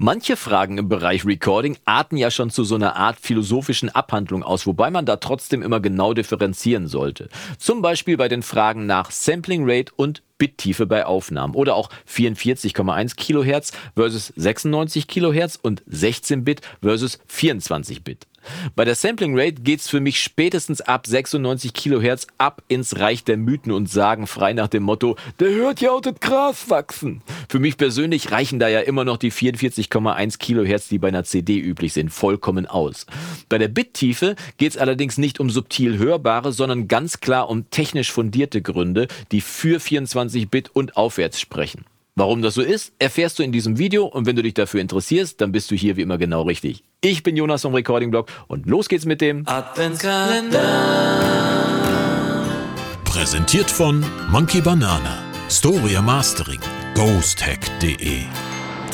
Manche Fragen im Bereich Recording arten ja schon zu so einer Art philosophischen Abhandlung aus, wobei man da trotzdem immer genau differenzieren sollte. Zum Beispiel bei den Fragen nach Sampling Rate und Bittiefe bei Aufnahmen oder auch 44,1 Kilohertz versus 96 Kilohertz und 16 Bit versus 24 Bit. Bei der Sampling Rate geht's für mich spätestens ab 96 Kilohertz ab ins Reich der Mythen und Sagen frei nach dem Motto, der hört ja auch das Gras wachsen. Für mich persönlich reichen da ja immer noch die 44,1 Kilohertz, die bei einer CD üblich sind, vollkommen aus. Bei der Bittiefe geht's allerdings nicht um subtil hörbare, sondern ganz klar um technisch fundierte Gründe, die für 24 Bit und aufwärts sprechen. Warum das so ist, erfährst du in diesem Video und wenn du dich dafür interessierst, dann bist du hier wie immer genau richtig. Ich bin Jonas vom Recording Blog und los geht's mit dem Adventskalender. Präsentiert von Monkey Banana, Storia Mastering, ghosthack.de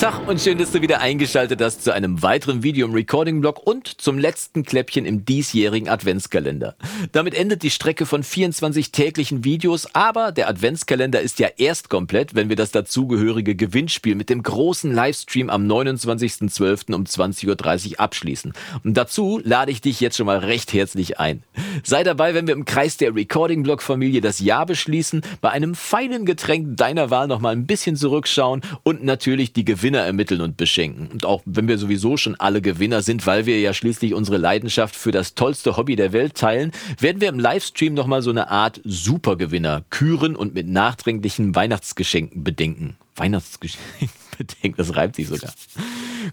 Tag und schön, dass du wieder eingeschaltet hast zu einem weiteren Video im Recording-Blog und zum letzten Kläppchen im diesjährigen Adventskalender. Damit endet die Strecke von 24 täglichen Videos, aber der Adventskalender ist ja erst komplett, wenn wir das dazugehörige Gewinnspiel mit dem großen Livestream am 29.12. um 20.30 Uhr abschließen. Und dazu lade ich dich jetzt schon mal recht herzlich ein. Sei dabei, wenn wir im Kreis der Recording-Blog-Familie das Jahr beschließen, bei einem feinen Getränk deiner Wahl noch mal ein bisschen zurückschauen und natürlich die Gewinner Gewinner ermitteln und beschenken. Und auch wenn wir sowieso schon alle Gewinner sind, weil wir ja schließlich unsere Leidenschaft für das tollste Hobby der Welt teilen, werden wir im Livestream nochmal so eine Art Supergewinner küren und mit nachträglichen Weihnachtsgeschenken bedenken. Weihnachtsgeschenken bedenken, das reibt sich sogar.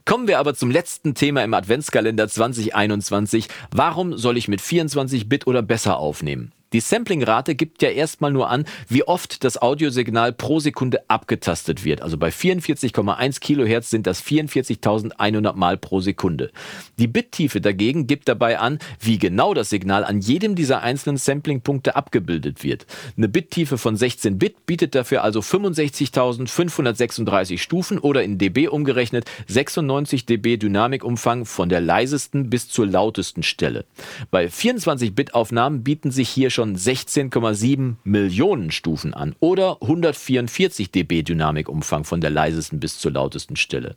Kommen wir aber zum letzten Thema im Adventskalender 2021. Warum soll ich mit 24 Bit oder besser aufnehmen? Die Samplingrate gibt ja erstmal nur an, wie oft das Audiosignal pro Sekunde abgetastet wird. Also bei 44,1 Kilohertz sind das 44.100 Mal pro Sekunde. Die Bittiefe dagegen gibt dabei an, wie genau das Signal an jedem dieser einzelnen Samplingpunkte abgebildet wird. Eine Bittiefe von 16 Bit bietet dafür also 65.536 Stufen oder in dB umgerechnet 96 dB Dynamikumfang von der leisesten bis zur lautesten Stelle. Bei 24 Bit Aufnahmen bieten sich hier schon 16,7 Millionen Stufen an oder 144 dB Dynamikumfang von der leisesten bis zur lautesten Stelle.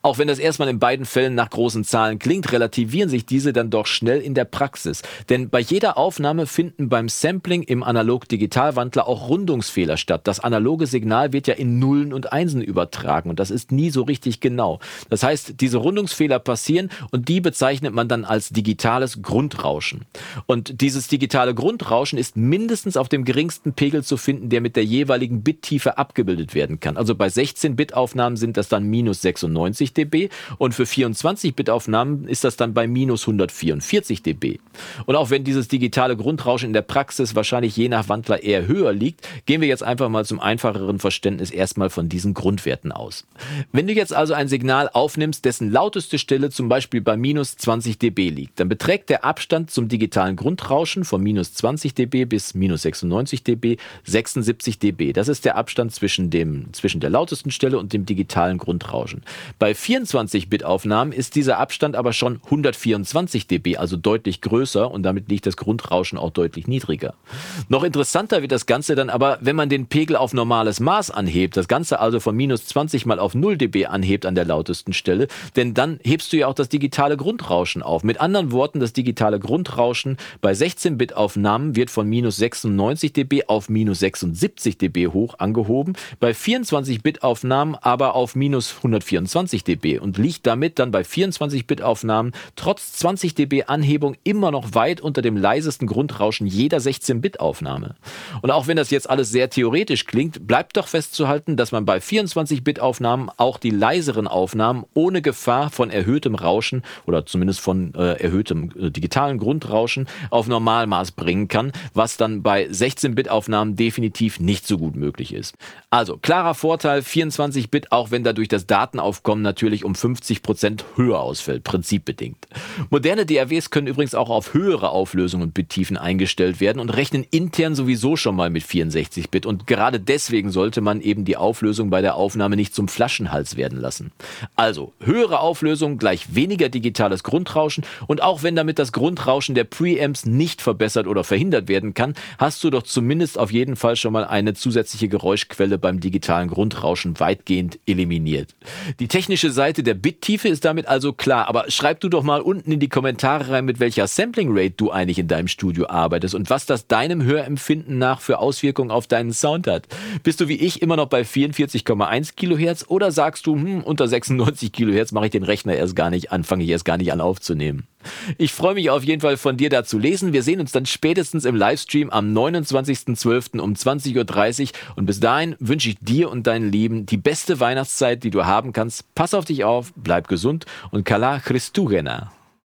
Auch wenn das erstmal in beiden Fällen nach großen Zahlen klingt, relativieren sich diese dann doch schnell in der Praxis. Denn bei jeder Aufnahme finden beim Sampling im Analog-Digital-Wandler auch Rundungsfehler statt. Das analoge Signal wird ja in Nullen und Einsen übertragen und das ist nie so richtig genau. Das heißt, diese Rundungsfehler passieren und die bezeichnet man dann als digitales Grundrauschen. Und dieses digitale Grundrauschen Rauschen ist mindestens auf dem geringsten Pegel zu finden, der mit der jeweiligen Bittiefe abgebildet werden kann. Also bei 16-Bit-Aufnahmen sind das dann minus 96 dB und für 24-Bit-Aufnahmen ist das dann bei minus 144 dB. Und auch wenn dieses digitale Grundrauschen in der Praxis wahrscheinlich je nach Wandler eher höher liegt, gehen wir jetzt einfach mal zum einfacheren Verständnis erstmal von diesen Grundwerten aus. Wenn du jetzt also ein Signal aufnimmst, dessen lauteste Stelle zum Beispiel bei minus 20 dB liegt, dann beträgt der Abstand zum digitalen Grundrauschen von minus 20 20 dB bis minus 96 dB 76 dB. Das ist der Abstand zwischen, dem, zwischen der lautesten Stelle und dem digitalen Grundrauschen. Bei 24-Bit-Aufnahmen ist dieser Abstand aber schon 124 dB, also deutlich größer und damit liegt das Grundrauschen auch deutlich niedriger. Noch interessanter wird das Ganze dann aber, wenn man den Pegel auf normales Maß anhebt, das Ganze also von minus 20 mal auf 0 dB anhebt an der lautesten Stelle, denn dann hebst du ja auch das digitale Grundrauschen auf. Mit anderen Worten, das digitale Grundrauschen bei 16-Bit-Aufnahmen wird von minus 96 dB auf minus 76 dB hoch angehoben, bei 24-Bit-Aufnahmen aber auf minus 124 dB und liegt damit dann bei 24-Bit-Aufnahmen trotz 20 dB Anhebung immer noch weit unter dem leisesten Grundrauschen jeder 16-Bit-Aufnahme. Und auch wenn das jetzt alles sehr theoretisch klingt, bleibt doch festzuhalten, dass man bei 24-Bit-Aufnahmen auch die leiseren Aufnahmen ohne Gefahr von erhöhtem Rauschen oder zumindest von äh, erhöhtem äh, digitalen Grundrauschen auf Normalmaß bringen kann was dann bei 16-Bit-Aufnahmen definitiv nicht so gut möglich ist. Also klarer Vorteil 24-Bit, auch wenn dadurch das Datenaufkommen natürlich um 50 Prozent höher ausfällt, prinzipbedingt. Moderne DAWs können übrigens auch auf höhere Auflösungen und Bittiefen eingestellt werden und rechnen intern sowieso schon mal mit 64-Bit und gerade deswegen sollte man eben die Auflösung bei der Aufnahme nicht zum Flaschenhals werden lassen. Also höhere Auflösung gleich weniger digitales Grundrauschen und auch wenn damit das Grundrauschen der Preamps nicht verbessert oder verhindert verhindert werden kann, hast du doch zumindest auf jeden Fall schon mal eine zusätzliche Geräuschquelle beim digitalen Grundrauschen weitgehend eliminiert. Die technische Seite der Bittiefe ist damit also klar, aber schreib du doch mal unten in die Kommentare rein, mit welcher Sampling Rate du eigentlich in deinem Studio arbeitest und was das deinem Hörempfinden nach für Auswirkungen auf deinen Sound hat. Bist du wie ich immer noch bei 44,1 Kilohertz oder sagst du, hm, unter 96 Kilohertz mache ich den Rechner erst gar nicht an, fange ich erst gar nicht an aufzunehmen? Ich freue mich auf jeden Fall von dir da zu lesen. Wir sehen uns dann spätestens im Livestream am 29.12. um 20.30 Uhr. Und bis dahin wünsche ich dir und deinen Lieben die beste Weihnachtszeit, die du haben kannst. Pass auf dich auf, bleib gesund und Kala Christugena.